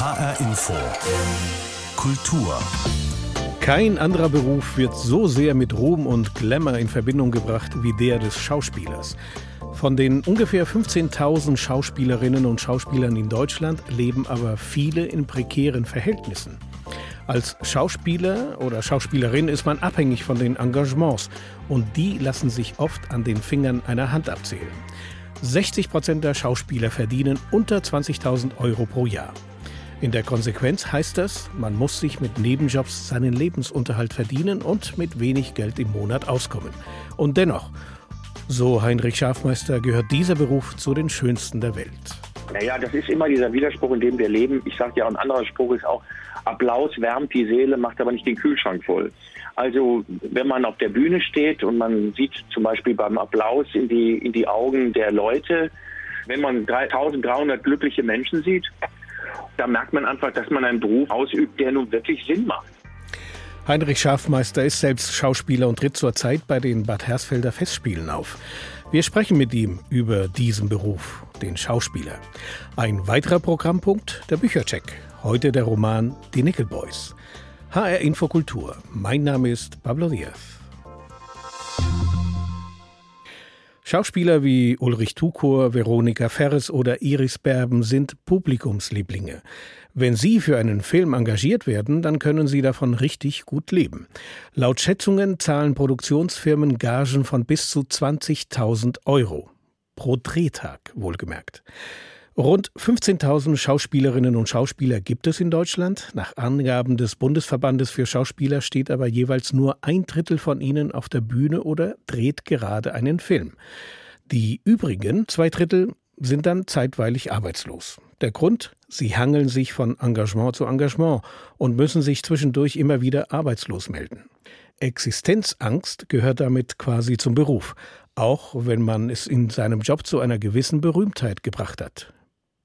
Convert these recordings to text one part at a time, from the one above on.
HR Info. Kultur. Kein anderer Beruf wird so sehr mit Ruhm und Glamour in Verbindung gebracht wie der des Schauspielers. Von den ungefähr 15.000 Schauspielerinnen und Schauspielern in Deutschland leben aber viele in prekären Verhältnissen. Als Schauspieler oder Schauspielerin ist man abhängig von den Engagements und die lassen sich oft an den Fingern einer Hand abzählen. 60 Prozent der Schauspieler verdienen unter 20.000 Euro pro Jahr. In der Konsequenz heißt das, man muss sich mit Nebenjobs seinen Lebensunterhalt verdienen und mit wenig Geld im Monat auskommen. Und dennoch, so Heinrich Schafmeister, gehört dieser Beruf zu den schönsten der Welt. Naja, das ist immer dieser Widerspruch, in dem wir leben. Ich sage ja, ein anderer Spruch ist auch, Applaus wärmt die Seele, macht aber nicht den Kühlschrank voll. Also wenn man auf der Bühne steht und man sieht zum Beispiel beim Applaus in die, in die Augen der Leute, wenn man 3300 glückliche Menschen sieht, da merkt man einfach, dass man einen Beruf ausübt, der nun wirklich Sinn macht. Heinrich Schafmeister ist selbst Schauspieler und tritt zurzeit bei den Bad Hersfelder Festspielen auf. Wir sprechen mit ihm über diesen Beruf, den Schauspieler. Ein weiterer Programmpunkt, der Büchercheck. Heute der Roman Die Nickelboys. HR Infokultur. Mein Name ist Pablo Diaz. Schauspieler wie Ulrich Tukur, Veronika Ferres oder Iris Berben sind Publikumslieblinge. Wenn sie für einen Film engagiert werden, dann können sie davon richtig gut leben. Laut Schätzungen zahlen Produktionsfirmen Gagen von bis zu 20.000 Euro. Pro Drehtag, wohlgemerkt. Rund 15.000 Schauspielerinnen und Schauspieler gibt es in Deutschland. Nach Angaben des Bundesverbandes für Schauspieler steht aber jeweils nur ein Drittel von ihnen auf der Bühne oder dreht gerade einen Film. Die übrigen zwei Drittel sind dann zeitweilig arbeitslos. Der Grund? Sie hangeln sich von Engagement zu Engagement und müssen sich zwischendurch immer wieder arbeitslos melden. Existenzangst gehört damit quasi zum Beruf, auch wenn man es in seinem Job zu einer gewissen Berühmtheit gebracht hat.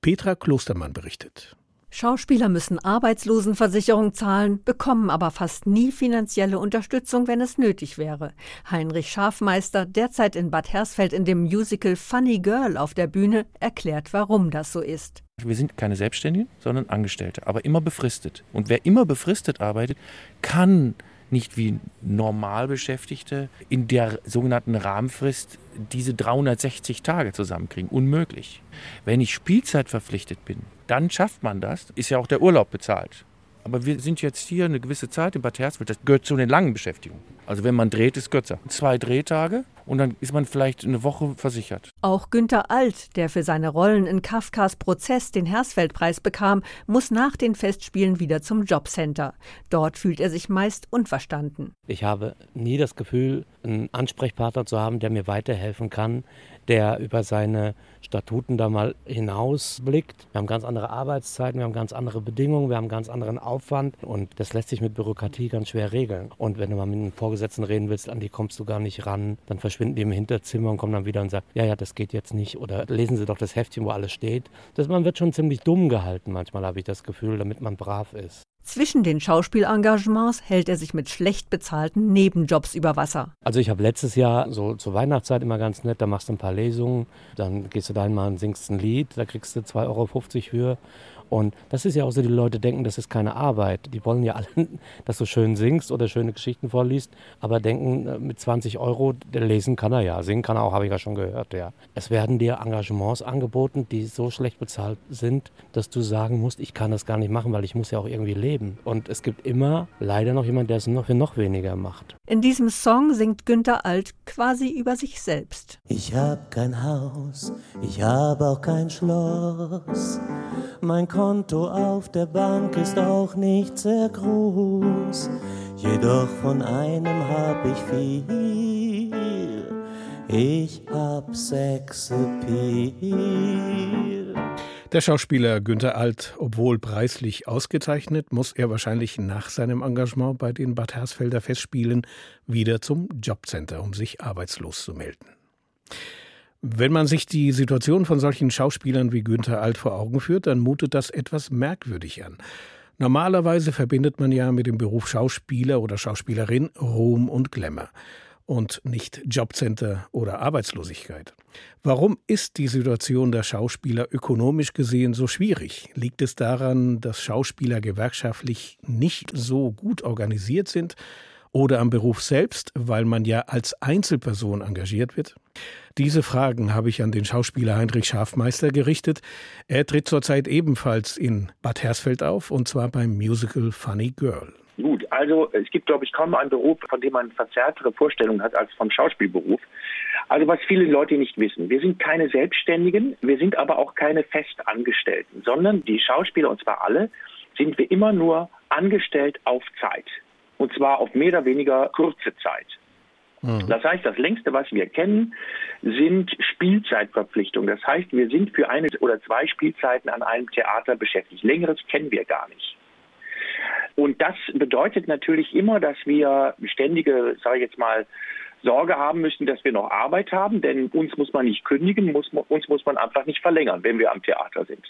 Petra Klostermann berichtet. Schauspieler müssen Arbeitslosenversicherung zahlen, bekommen aber fast nie finanzielle Unterstützung, wenn es nötig wäre. Heinrich Schafmeister, derzeit in Bad Hersfeld in dem Musical Funny Girl auf der Bühne, erklärt, warum das so ist. Wir sind keine Selbstständigen, sondern Angestellte, aber immer befristet. Und wer immer befristet arbeitet, kann nicht wie Normalbeschäftigte in der sogenannten Rahmenfrist diese 360 Tage zusammenkriegen. Unmöglich. Wenn ich Spielzeit verpflichtet bin, dann schafft man das. Ist ja auch der Urlaub bezahlt. Aber wir sind jetzt hier eine gewisse Zeit in Bad Hersfeld. Das gehört zu den langen Beschäftigungen. Also wenn man dreht, ist kürzer. Zwei Drehtage und dann ist man vielleicht eine Woche versichert. Auch Günter Alt, der für seine Rollen in Kafkas Prozess den Hersfeldpreis bekam, muss nach den Festspielen wieder zum Jobcenter. Dort fühlt er sich meist unverstanden. Ich habe nie das Gefühl, einen Ansprechpartner zu haben, der mir weiterhelfen kann, der über seine Statuten da mal hinausblickt. Wir haben ganz andere Arbeitszeiten, wir haben ganz andere Bedingungen, wir haben ganz anderen Aufwand und das lässt sich mit Bürokratie ganz schwer regeln. Und wenn du mal mit einem Vorgesetzten reden willst, an die kommst du gar nicht ran, dann verschwinden die im Hinterzimmer und kommen dann wieder und sagen, ja, ja, das geht jetzt nicht oder lesen Sie doch das Heftchen, wo alles steht. Das, man wird schon ziemlich dumm gehalten manchmal, habe ich das Gefühl, damit man brav ist. Zwischen den Schauspielengagements hält er sich mit schlecht bezahlten Nebenjobs über Wasser. Also ich habe letztes Jahr so zur Weihnachtszeit immer ganz nett, da machst du ein paar Lesungen, dann gehst du da einmal und singst ein Lied, da kriegst du 2,50 Euro für und das ist ja auch so, die Leute denken, das ist keine Arbeit. Die wollen ja alle, dass du schön singst oder schöne Geschichten vorliest, aber denken, äh, mit 20 Euro, lesen kann er ja, singen kann er auch, habe ich ja schon gehört, ja. Es werden dir Engagements angeboten, die so schlecht bezahlt sind, dass du sagen musst, ich kann das gar nicht machen, weil ich muss ja auch irgendwie leben. Und es gibt immer leider noch jemand, der es noch für noch weniger macht. In diesem Song singt Günther Alt quasi über sich selbst. Ich hab kein Haus, ich hab auch kein Schloss. Mein Konto auf der Bank ist auch nicht sehr groß, jedoch von einem hab ich viel. Ich hab Sexappeal. Der Schauspieler Günther Alt, obwohl preislich ausgezeichnet, muss er wahrscheinlich nach seinem Engagement bei den Bad Hersfelder Festspielen wieder zum Jobcenter, um sich arbeitslos zu melden. Wenn man sich die Situation von solchen Schauspielern wie Günther Alt vor Augen führt, dann mutet das etwas merkwürdig an. Normalerweise verbindet man ja mit dem Beruf Schauspieler oder Schauspielerin Ruhm und Glamour. Und nicht Jobcenter oder Arbeitslosigkeit. Warum ist die Situation der Schauspieler ökonomisch gesehen so schwierig? Liegt es daran, dass Schauspieler gewerkschaftlich nicht so gut organisiert sind? Oder am Beruf selbst, weil man ja als Einzelperson engagiert wird? Diese Fragen habe ich an den Schauspieler Heinrich Schafmeister gerichtet. Er tritt zurzeit ebenfalls in Bad Hersfeld auf, und zwar beim Musical Funny Girl. Gut, also es gibt, glaube ich, kaum einen Beruf, von dem man verzerrtere Vorstellungen hat als vom Schauspielberuf. Also was viele Leute nicht wissen, wir sind keine Selbstständigen, wir sind aber auch keine Festangestellten, sondern die Schauspieler, und zwar alle, sind wir immer nur angestellt auf Zeit. Und zwar auf mehr oder weniger kurze Zeit. Mhm. Das heißt, das längste, was wir kennen, sind Spielzeitverpflichtungen. Das heißt, wir sind für eine oder zwei Spielzeiten an einem Theater beschäftigt. Längeres kennen wir gar nicht. Und das bedeutet natürlich immer, dass wir ständige, sage ich jetzt mal, Sorge haben müssen, dass wir noch Arbeit haben, denn uns muss man nicht kündigen, muss, uns muss man einfach nicht verlängern, wenn wir am Theater sind.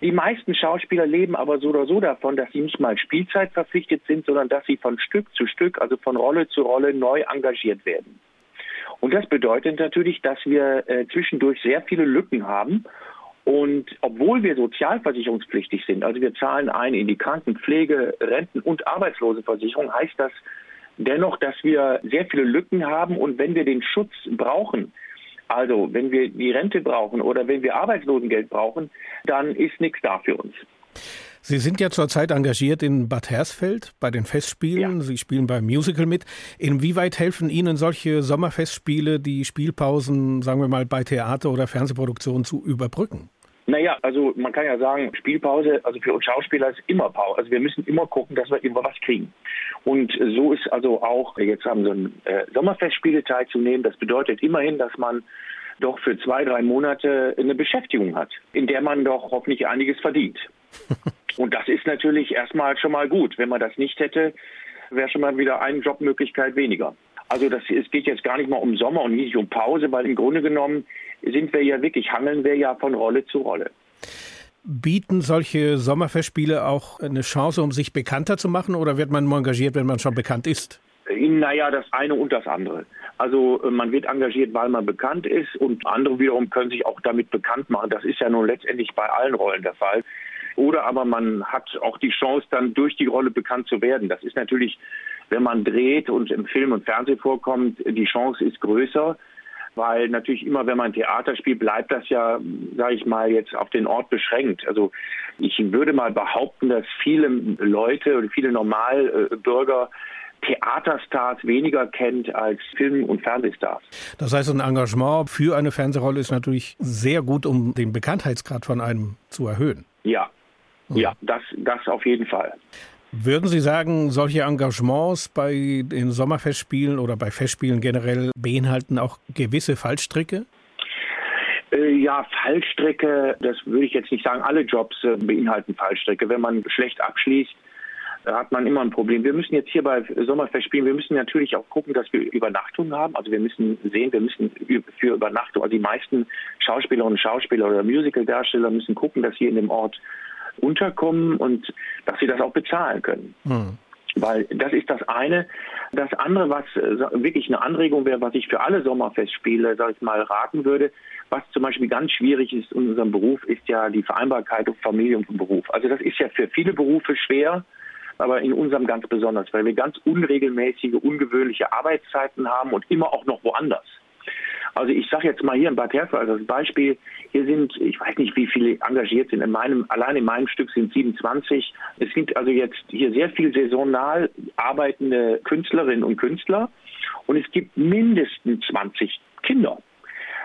Die meisten Schauspieler leben aber so oder so davon, dass sie nicht mal Spielzeit verpflichtet sind, sondern dass sie von Stück zu Stück, also von Rolle zu Rolle neu engagiert werden. Und das bedeutet natürlich, dass wir äh, zwischendurch sehr viele Lücken haben. Und obwohl wir sozialversicherungspflichtig sind, also wir zahlen ein in die Krankenpflege, Renten- und Arbeitslosenversicherung, heißt das dennoch, dass wir sehr viele Lücken haben. Und wenn wir den Schutz brauchen, also wenn wir die Rente brauchen oder wenn wir Arbeitslosengeld brauchen, dann ist nichts da für uns. Sie sind ja zurzeit engagiert in Bad Hersfeld bei den Festspielen. Ja. Sie spielen beim Musical mit. Inwieweit helfen Ihnen solche Sommerfestspiele, die Spielpausen, sagen wir mal, bei Theater- oder Fernsehproduktionen zu überbrücken? Naja, also man kann ja sagen, Spielpause, also für uns Schauspieler ist immer Pause. Also wir müssen immer gucken, dass wir immer was kriegen. Und so ist also auch, jetzt haben so ein äh, Sommerfestspiele teilzunehmen. Das bedeutet immerhin, dass man doch für zwei, drei Monate eine Beschäftigung hat, in der man doch hoffentlich einiges verdient. Und das ist natürlich erstmal schon mal gut. Wenn man das nicht hätte, wäre schon mal wieder eine Jobmöglichkeit weniger. Also das, es geht jetzt gar nicht mal um Sommer und nicht um Pause, weil im Grunde genommen sind wir ja wirklich, hangeln wir ja von Rolle zu Rolle. Bieten solche Sommerfestspiele auch eine Chance, um sich bekannter zu machen oder wird man nur engagiert, wenn man schon bekannt ist? Naja, das eine und das andere. Also äh, man wird engagiert, weil man bekannt ist und andere wiederum können sich auch damit bekannt machen. Das ist ja nun letztendlich bei allen Rollen der Fall. Oder aber man hat auch die Chance, dann durch die Rolle bekannt zu werden. Das ist natürlich, wenn man dreht und im Film und Fernsehen vorkommt, die Chance ist größer weil natürlich immer, wenn man Theater spielt, bleibt das ja, sage ich mal, jetzt auf den Ort beschränkt. Also ich würde mal behaupten, dass viele Leute oder viele Normalbürger Theaterstars weniger kennt als Film- und Fernsehstars. Das heißt, ein Engagement für eine Fernsehrolle ist natürlich sehr gut, um den Bekanntheitsgrad von einem zu erhöhen. Ja, ja, das, das auf jeden Fall. Würden Sie sagen, solche Engagements bei den Sommerfestspielen oder bei Festspielen generell beinhalten auch gewisse Fallstricke? Äh, ja, Fallstricke, das würde ich jetzt nicht sagen. Alle Jobs äh, beinhalten Fallstricke. Wenn man schlecht abschließt, hat man immer ein Problem. Wir müssen jetzt hier bei Sommerfestspielen, wir müssen natürlich auch gucken, dass wir Übernachtungen haben. Also wir müssen sehen, wir müssen für Übernachtung, also die meisten Schauspielerinnen und Schauspieler oder Musicaldarsteller müssen gucken, dass sie in dem Ort unterkommen und dass sie das auch bezahlen können. Hm. Weil das ist das eine. Das andere, was äh, wirklich eine Anregung wäre, was ich für alle Sommerfestspiele, sag ich mal, raten würde, was zum Beispiel ganz schwierig ist in unserem Beruf, ist ja die Vereinbarkeit von Familie und Beruf. Also das ist ja für viele Berufe schwer, aber in unserem ganz besonders, weil wir ganz unregelmäßige, ungewöhnliche Arbeitszeiten haben und immer auch noch woanders. Also ich sage jetzt mal hier in Bad Hersfeld als Beispiel, hier sind, ich weiß nicht, wie viele engagiert sind. In meinem, allein in meinem Stück sind 27. Es sind also jetzt hier sehr viel saisonal arbeitende Künstlerinnen und Künstler und es gibt mindestens 20 Kinder.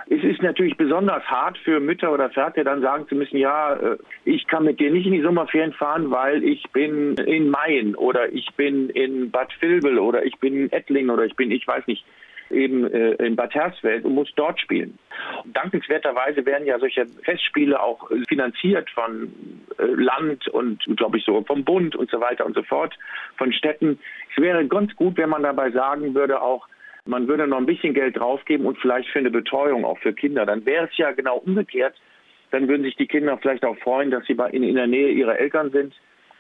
Es ist natürlich besonders hart für Mütter oder Väter, dann sagen zu müssen, ja, äh, ich kann mit dir nicht in die Sommerferien fahren, weil ich bin in Mayen oder ich bin in Bad Vilbel oder ich bin in Ettlingen oder ich bin, ich weiß nicht, eben äh, in Bad Hersfeld und muss dort spielen. Dankenswerterweise werden ja solche Festspiele auch finanziert von äh, Land und, glaube ich, so vom Bund und so weiter und so fort, von Städten. Es wäre ganz gut, wenn man dabei sagen würde, auch, man würde noch ein bisschen Geld draufgeben und vielleicht für eine Betreuung auch für Kinder. Dann wäre es ja genau umgekehrt. Dann würden sich die Kinder vielleicht auch freuen, dass sie in, der Nähe ihrer Eltern sind,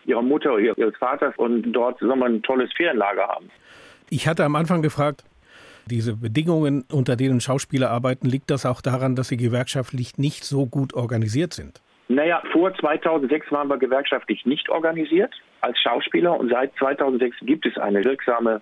ihrer Mutter oder ihres Vaters und dort wir, ein tolles Ferienlager haben. Ich hatte am Anfang gefragt, Diese Bedingungen, unter denen Schauspieler arbeiten, liegt das auch daran, dass sie gewerkschaftlich nicht so gut organisiert sind? Naja, vor 2006 waren wir gewerkschaftlich nicht organisiert als Schauspieler und seit 2006 gibt es eine wirksame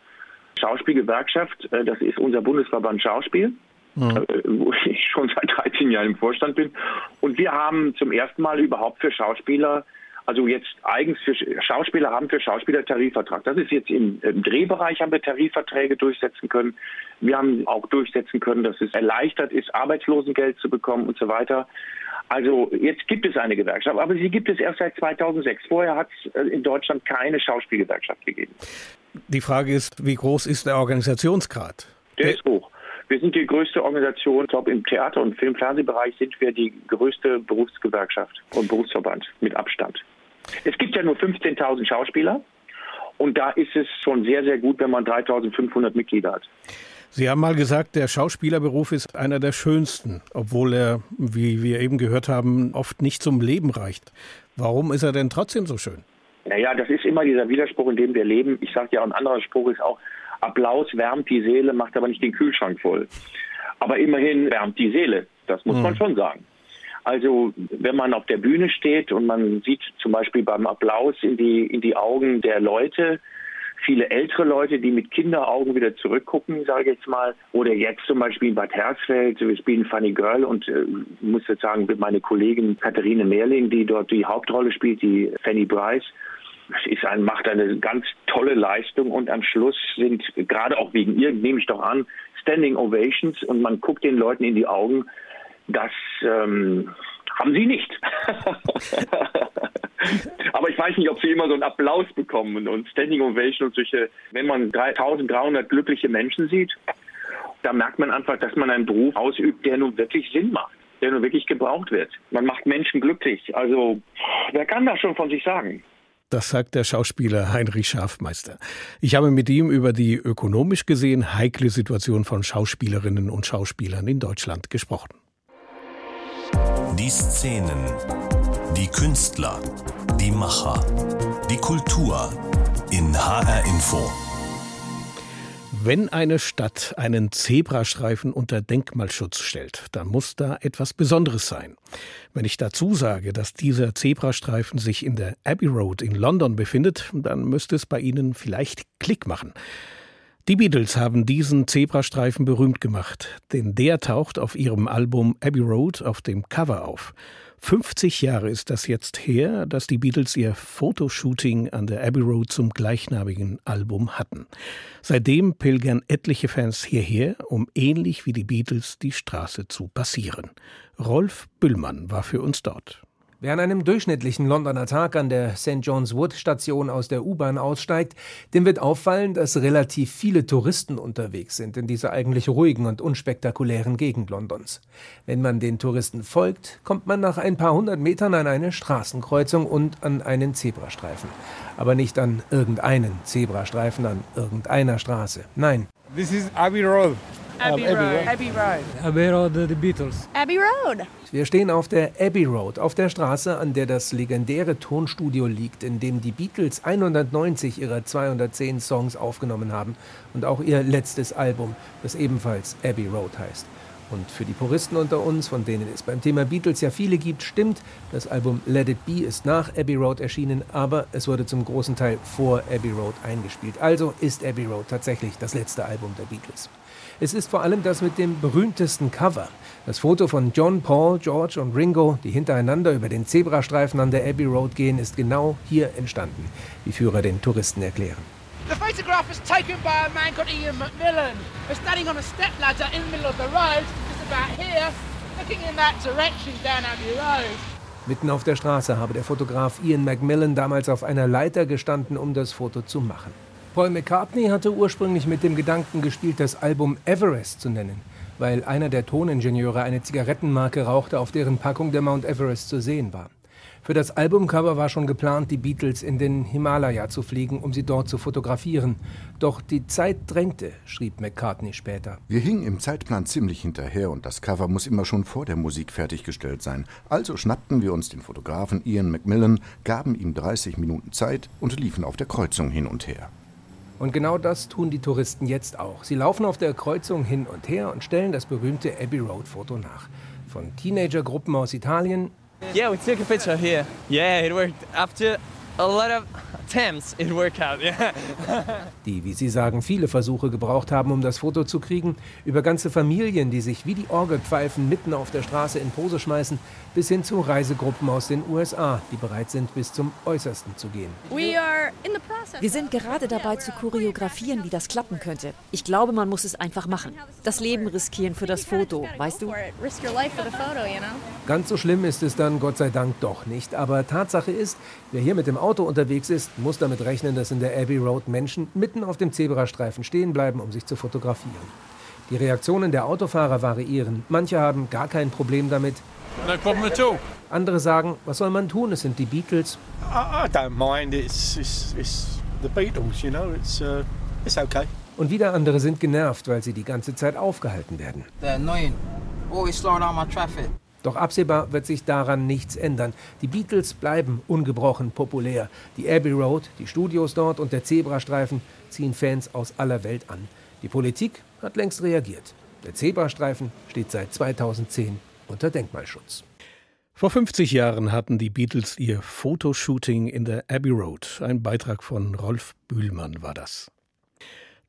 Schauspielgewerkschaft. Äh, das ist unser Bundesverband Schauspiel. Mhm. wo ich schon seit 13 Jahren im Vorstand bin. Und wir haben zum ersten Mal überhaupt für Schauspieler also jetzt eigens für Schauspieler haben für Schauspieler Tarifvertrag. Das ist jetzt im, im, Drehbereich haben wir Tarifverträge durchsetzen können. Wir haben auch durchsetzen können, dass es erleichtert ist, Arbeitslosengeld zu bekommen und so weiter. Also jetzt gibt es eine Gewerkschaft, aber sie gibt es erst seit 2006. Vorher hat es äh, in Deutschland keine Schauspielgewerkschaft gegeben. Die Frage ist, wie groß ist der Organisationsgrad? Der ist hoch. Wir sind die größte Organisation, ich glaube im Theater- und Film-Fernsehbereich sind wir die größte Berufsgewerkschaft und Berufsverband mit Abstand. Es gibt ja nur 15.000 Schauspieler und da ist es schon sehr, sehr gut, wenn man 3.500 Mitglieder hat. Sie haben mal gesagt, der Schauspielerberuf ist einer der schönsten, obwohl er, wie wir eben gehört haben, oft nicht zum Leben reicht. Warum ist er denn trotzdem so schön? Naja, das ist immer dieser Widerspruch, in dem wir leben. Ich sage ja, ein anderer Spruch ist auch, Applaus wärmt die Seele, macht aber nicht den Kühlschrank voll. Aber immerhin wärmt die Seele, das muss mhm. man schon sagen. Also wenn man auf der Bühne steht und man sieht zum Beispiel beim Applaus in die, in die Augen der Leute, viele ältere Leute, die mit Kinderaugen wieder zurückgucken, sage ich jetzt mal. Oder jetzt zum Beispiel in Bad Hersfeld, wir spielen Funny Girl und äh, muss jetzt sagen, meine Kollegin Katharine Mehrling, die dort die Hauptrolle spielt, die Fanny Bryce, ist ein, macht eine ganz tolle Leistung und am Schluss sind, gerade auch wegen ihr, nehme ich doch an, Standing Ovations und man guckt den Leuten in die Augen das ähm, haben sie nicht. Aber ich weiß nicht, ob sie immer so einen Applaus bekommen und Standing Ovation und solche, wenn man 3300 glückliche Menschen sieht, da merkt man einfach, dass man einen Beruf ausübt, der nun wirklich Sinn macht, der nun wirklich gebraucht wird. Man macht Menschen glücklich. Also, wer kann das schon von sich sagen? Das sagt der Schauspieler Heinrich Schafmeister. Ich habe mit ihm über die ökonomisch gesehen heikle Situation von Schauspielerinnen und Schauspielern in Deutschland gesprochen. Die Szenen, die Künstler, die Macher, die Kultur in HR Info. Wenn eine Stadt einen Zebrastreifen unter Denkmalschutz stellt, dann muss da etwas Besonderes sein. Wenn ich dazu sage, dass dieser Zebrastreifen sich in der Abbey Road in London befindet, dann müsste es bei Ihnen vielleicht Klick machen. Die Beatles haben diesen Zebrastreifen berühmt gemacht, denn der taucht auf ihrem Album Abbey Road auf dem Cover auf. 50 Jahre ist das jetzt her, dass die Beatles ihr Fotoshooting an der Abbey Road zum gleichnamigen Album hatten. Seitdem pilgern etliche Fans hierher, um ähnlich wie die Beatles die Straße zu passieren. Rolf Büllmann war für uns dort. Wer an einem durchschnittlichen Londoner Tag an der St. John's Wood Station aus der U-Bahn aussteigt, dem wird auffallen, dass relativ viele Touristen unterwegs sind in dieser eigentlich ruhigen und unspektakulären Gegend Londons. Wenn man den Touristen folgt, kommt man nach ein paar hundert Metern an eine Straßenkreuzung und an einen Zebrastreifen. Aber nicht an irgendeinen Zebrastreifen an irgendeiner Straße. Nein. This is Abbey Road. Abbey, Abbey Road. Abbey Road. Abbey Road, the Beatles. Abbey Road. Wir stehen auf der Abbey Road, auf der Straße, an der das legendäre Tonstudio liegt, in dem die Beatles 190 ihrer 210 Songs aufgenommen haben und auch ihr letztes Album, das ebenfalls Abbey Road heißt. Und für die Puristen unter uns, von denen es beim Thema Beatles ja viele gibt, stimmt, das Album Let It Be ist nach Abbey Road erschienen, aber es wurde zum großen Teil vor Abbey Road eingespielt. Also ist Abbey Road tatsächlich das letzte Album der Beatles. Es ist vor allem das mit dem berühmtesten Cover. Das Foto von John, Paul, George und Ringo, die hintereinander über den Zebrastreifen an der Abbey Road gehen, ist genau hier entstanden, wie Führer den Touristen erklären. The photograph was taken by a man called Ian Macmillan. We're standing on a step ladder in the middle of the road, just about here, looking in that direction down Abbey Road. Mitten auf der Straße habe der Fotograf Ian Macmillan damals auf einer Leiter gestanden, um das Foto zu machen. Paul McCartney hatte ursprünglich mit dem Gedanken gespielt, das Album Everest zu nennen, weil einer der Toningenieure eine Zigarettenmarke rauchte, auf deren Packung der Mount Everest zu sehen war. Für das Albumcover war schon geplant, die Beatles in den Himalaya zu fliegen, um sie dort zu fotografieren. Doch die Zeit drängte, schrieb McCartney später. Wir hingen im Zeitplan ziemlich hinterher und das Cover muss immer schon vor der Musik fertiggestellt sein. Also schnappten wir uns den Fotografen Ian Macmillan, gaben ihm 30 Minuten Zeit und liefen auf der Kreuzung hin und her. Und genau das tun die Touristen jetzt auch. Sie laufen auf der Kreuzung hin und her und stellen das berühmte Abbey Road Foto nach. Von Teenagergruppen aus Italien. Yeah, we took a picture here. Yeah, it worked. After a lot of attempts, it worked out. Yeah. die, wie Sie sagen, viele Versuche gebraucht haben, um das Foto zu kriegen, über ganze Familien, die sich wie die Orgelpfeifen mitten auf der Straße in Pose schmeißen, bis hin zu Reisegruppen aus den USA, die bereit sind, bis zum Äußersten zu gehen. Wir sind gerade dabei zu choreografieren, wie das klappen könnte. Ich glaube, man muss es einfach machen. Das Leben riskieren für das Foto, weißt du? Ganz so schlimm ist es dann Gott sei Dank doch nicht. Aber Tatsache ist, wer hier mit dem Auto unterwegs ist, muss damit rechnen, dass in der Abbey Road Menschen mitten auf dem Zebrastreifen stehen bleiben, um sich zu fotografieren. Die Reaktionen der Autofahrer variieren. Manche haben gar kein Problem damit. No problem at all. Andere sagen, was soll man tun? Es sind die Beatles. I, I don't mind. It's, it's, it's the Beatles, you know. It's, uh, it's okay. Und wieder andere sind genervt, weil sie die ganze Zeit aufgehalten werden. They're annoying. Always slowing down my traffic. Doch absehbar wird sich daran nichts ändern. Die Beatles bleiben ungebrochen populär. Die Abbey Road, die Studios dort und der Zebrastreifen ziehen Fans aus aller Welt an. Die Politik hat längst reagiert. Der Zebrastreifen steht seit 2010 unter Denkmalschutz. Vor 50 Jahren hatten die Beatles ihr Fotoshooting in der Abbey Road. Ein Beitrag von Rolf Bühlmann war das.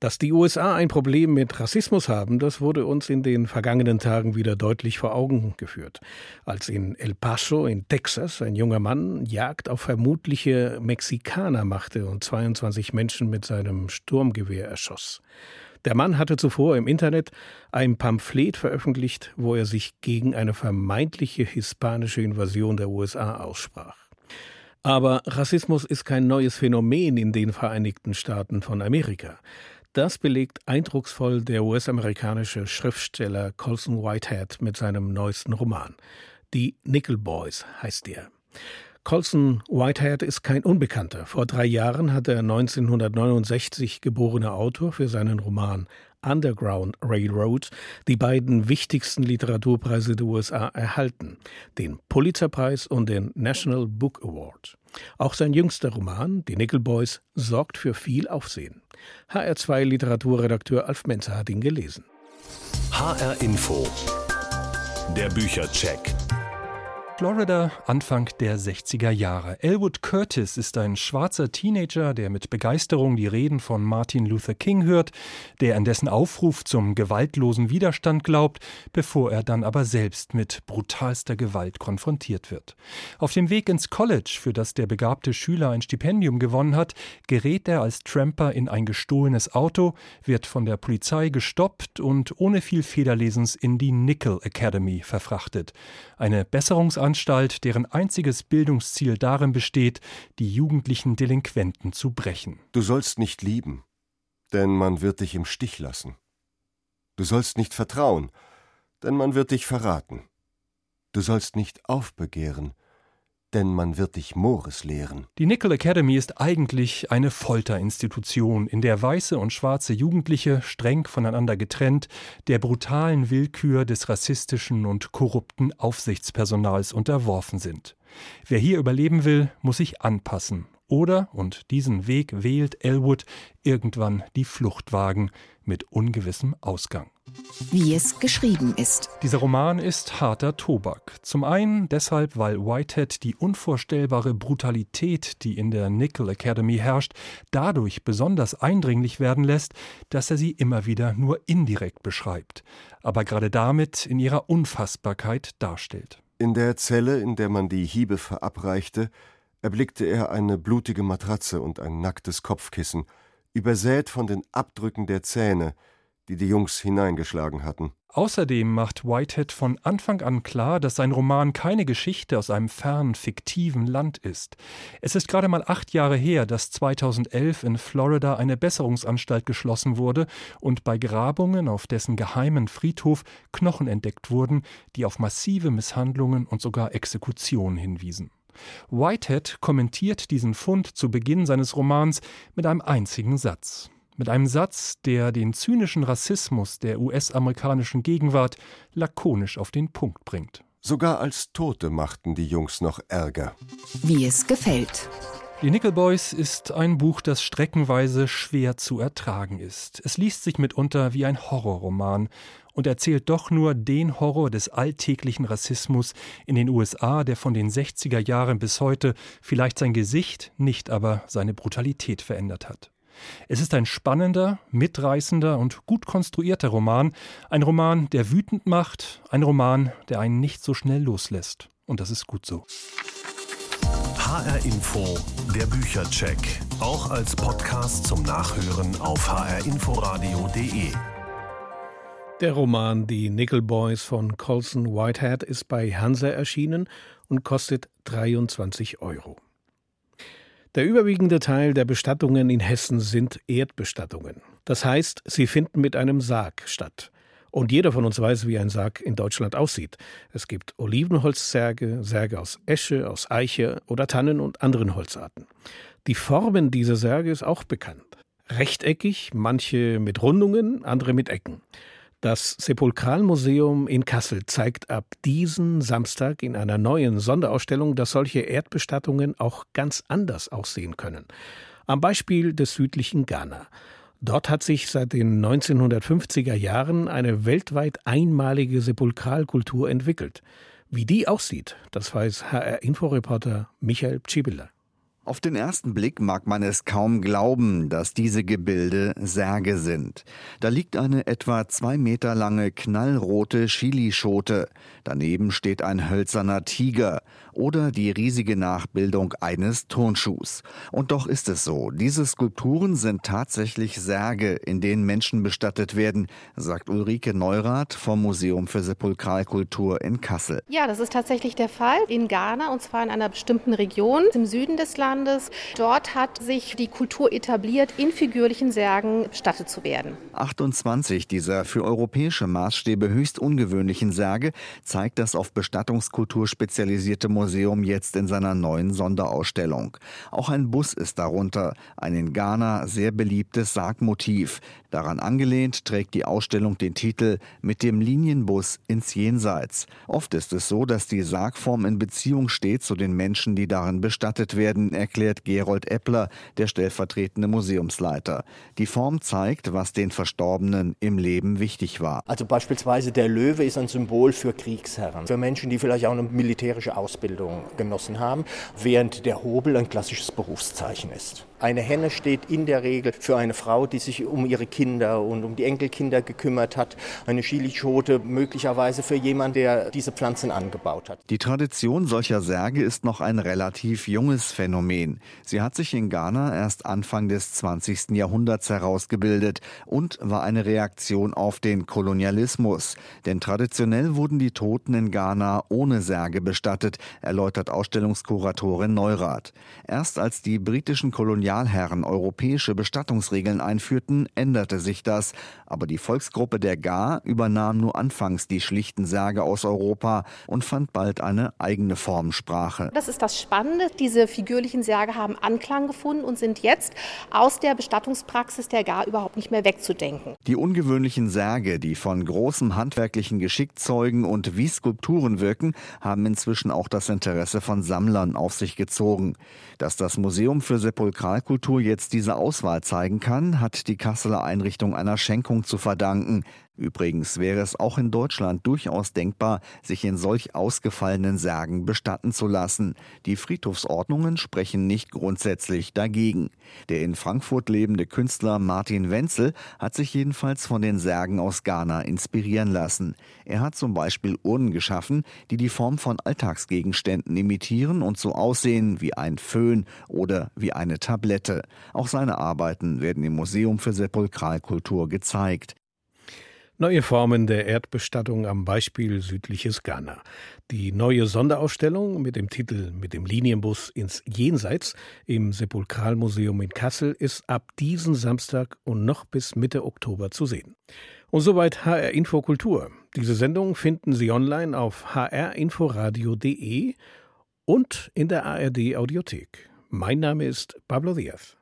Dass die USA ein Problem mit Rassismus haben, das wurde uns in den vergangenen Tagen wieder deutlich vor Augen geführt. Als in El Paso in Texas ein junger Mann Jagd auf vermutliche Mexikaner machte und 22 Menschen mit seinem Sturmgewehr erschoss. Der Mann hatte zuvor im Internet ein Pamphlet veröffentlicht, wo er sich gegen eine vermeintliche hispanische Invasion der USA aussprach. Aber Rassismus ist kein neues Phänomen in den Vereinigten Staaten von Amerika. Das belegt eindrucksvoll der US-amerikanische Schriftsteller Colson Whitehead mit seinem neuesten Roman. Die Nickel Boys heißt er. Colson Whitehead ist kein Unbekannter. Vor drei Jahren hat der 1969 geborene Autor für seinen Roman Underground Railroad die beiden wichtigsten Literaturpreise der USA erhalten, den Pulitzerpreis und den National Book Award. Auch sein jüngster Roman, Die Nickel Boys, sorgt für viel Aufsehen. HR2 Literaturredakteur Alf Menzer hat ihn gelesen. HR Info. Der Büchercheck. Florida, Anfang der 60er Jahre. Elwood Curtis ist ein schwarzer Teenager, der mit Begeisterung die Reden von Martin Luther King hört, der an dessen Aufruf zum gewaltlosen Widerstand glaubt, bevor er dann aber selbst mit brutalster Gewalt konfrontiert wird. Auf dem Weg ins College, für das der begabte Schüler ein Stipendium gewonnen hat, gerät er als Tramper in ein gestohlenes Auto, wird von der Polizei gestoppt und ohne viel Federlesens in die Nickel Academy verfrachtet. Eine Besserungsanstalt Anstalt, deren einziges Bildungsziel darin besteht, die jugendlichen Delinquenten zu brechen. Du sollst nicht lieben, denn man wird dich im Stich lassen. Du sollst nicht vertrauen, denn man wird dich verraten. Du sollst nicht aufbegehren, denn man wird dich Mores lehren. Die Nickel Academy ist eigentlich eine Folterinstitution, in der weiße und schwarze Jugendliche, streng voneinander getrennt, der brutalen Willkür des rassistischen und korrupten Aufsichtspersonals unterworfen sind. Wer hier überleben will, muss sich anpassen oder, und diesen Weg wählt Elwood, irgendwann die Flucht wagen mit ungewissem Ausgang. Wie es geschrieben ist. Dieser Roman ist harter Tobak. Zum einen deshalb, weil Whitehead die unvorstellbare Brutalität, die in der Nickel Academy herrscht, dadurch besonders eindringlich werden lässt, dass er sie immer wieder nur indirekt beschreibt, aber gerade damit in ihrer Unfassbarkeit darstellt. In der Zelle, in der man die Hiebe verabreichte, erblickte er eine blutige Matratze und ein nacktes Kopfkissen, übersät von den Abdrücken der Zähne, die die Jungs hineingeschlagen hatten. Außerdem macht Whitehead von Anfang an klar, dass sein Roman keine Geschichte aus einem fernen, fiktiven Land ist. Es ist gerade mal acht Jahre her, dass 2011 in Florida eine Besserungsanstalt geschlossen wurde und bei Grabungen auf dessen geheimen Friedhof Knochen entdeckt wurden, die auf massive Misshandlungen und sogar Exekutionen hinwiesen. Whitehead kommentiert diesen Fund zu Beginn seines Romans mit einem einzigen Satz. Mit einem Satz, der den zynischen Rassismus der US-amerikanischen Gegenwart lakonisch auf den Punkt bringt. Sogar als Tote machten die Jungs noch Ärger. Wie es gefällt. Die Nickel Boys ist ein Buch, das streckenweise schwer zu ertragen ist. Es liest sich mitunter wie ein Horrorroman und erzählt doch nur den Horror des alltäglichen Rassismus in den USA, der von den 60er Jahren bis heute vielleicht sein Gesicht, nicht aber seine Brutalität verändert hat. Es ist ein spannender, mitreißender und gut konstruierter Roman, ein Roman, der wütend macht, ein Roman, der einen nicht so schnell loslässt. Und das ist gut so. HR Info, der Büchercheck. Auch als Podcast zum Nachhören auf hrinforadio.de. Der Roman Die Nickel Boys von Colson Whitehead ist bei Hansa erschienen und kostet 23 Euro. Der überwiegende Teil der Bestattungen in Hessen sind Erdbestattungen. Das heißt, sie finden mit einem Sarg statt. Und jeder von uns weiß, wie ein Sarg in Deutschland aussieht. Es gibt Olivenholzsärge, Särge aus Esche, aus Eiche oder Tannen und anderen Holzarten. Die Formen dieser Särge ist auch bekannt. Rechteckig, manche mit Rundungen, andere mit Ecken. Das Sepulkralmuseum in Kassel zeigt ab diesen Samstag in einer neuen Sonderausstellung, dass solche Erdbestattungen auch ganz anders aussehen können. Am Beispiel des südlichen Ghana. Dort hat sich seit den 1950er Jahren eine weltweit einmalige Sepulkralkultur entwickelt. Wie die aussieht, das weiß HR-Inforeporter Michael Pschibiller. Auf den ersten Blick mag man es kaum glauben, dass diese Gebilde Särge sind. Da liegt eine etwa zwei Meter lange knallrote Chilischote. Daneben steht ein hölzerner Tiger oder die riesige Nachbildung eines Turnschuhs. Und doch ist es so, diese Skulpturen sind tatsächlich Särge, in denen Menschen bestattet werden, sagt Ulrike Neurath vom Museum für Sepulkralkultur in Kassel. Ja, das ist tatsächlich der Fall in Ghana und zwar in einer bestimmten Region im Süden des Landes. Dort hat sich die Kultur etabliert, in figürlichen Särgen bestattet zu werden. 28 dieser für europäische Maßstäbe höchst ungewöhnlichen Särge zeigt das auf Bestattungskultur spezialisierte Museum jetzt in seiner neuen Sonderausstellung. Auch ein Bus ist darunter, ein in Ghana sehr beliebtes Sargmotiv. Daran angelehnt trägt die Ausstellung den Titel Mit dem Linienbus ins Jenseits. Oft ist es so, dass die Sargform in Beziehung steht zu den Menschen, die darin bestattet werden, erklärt Gerold Eppler, der stellvertretende Museumsleiter. Die Form zeigt, was den Verstorbenen im Leben wichtig war. Also beispielsweise der Löwe ist ein Symbol für Kriegsherren, für Menschen, die vielleicht auch eine militärische Ausbildung genossen haben, während der Hobel ein klassisches Berufszeichen ist. Eine Henne steht in der Regel für eine Frau, die sich um ihre Kinder und um die Enkelkinder gekümmert hat. Eine Chilischote möglicherweise für jemanden, der diese Pflanzen angebaut hat. Die Tradition solcher Särge ist noch ein relativ junges Phänomen. Sie hat sich in Ghana erst Anfang des 20. Jahrhunderts herausgebildet und war eine Reaktion auf den Kolonialismus. Denn traditionell wurden die Toten in Ghana ohne Särge bestattet, erläutert Ausstellungskuratorin Neurath. Erst als die britischen Kolonialisten Kolonialherren europäische Bestattungsregeln einführten, änderte sich das, aber die Volksgruppe der Gar übernahm nur anfangs die schlichten Särge aus Europa und fand bald eine eigene Formsprache. Das ist das Spannende, diese figürlichen Särge haben Anklang gefunden und sind jetzt aus der Bestattungspraxis der Gar überhaupt nicht mehr wegzudenken. Die ungewöhnlichen Särge, die von großem handwerklichen Geschick zeugen und wie Skulpturen wirken, haben inzwischen auch das Interesse von Sammlern auf sich gezogen. Dass das Museum für Sepulchral Kultur jetzt diese Auswahl zeigen kann, hat die Kasseler Einrichtung einer Schenkung zu verdanken. Übrigens wäre es auch in Deutschland durchaus denkbar, sich in solch ausgefallenen Särgen bestatten zu lassen. Die Friedhofsordnungen sprechen nicht grundsätzlich dagegen. Der in Frankfurt lebende Künstler Martin Wenzel hat sich jedenfalls von den Särgen aus Ghana inspirieren lassen. Er hat zum Beispiel Urnen geschaffen, die die Form von Alltagsgegenständen imitieren und so aussehen wie ein Föhn oder wie eine Tablette. Auch seine Arbeiten werden im Museum für Sepulkralkultur gezeigt. Neue Formen der Erdbestattung am Beispiel südliches Ghana. Die neue Sonderausstellung mit dem Titel Mit dem Linienbus ins Jenseits im Sepulkralmuseum in Kassel ist ab diesen Samstag und noch bis Mitte Oktober zu sehen. Und soweit HR Info Kultur. Diese Sendung finden Sie online auf hrinforadio.de und in der ARD Audiothek. Mein Name ist Pablo Diaz.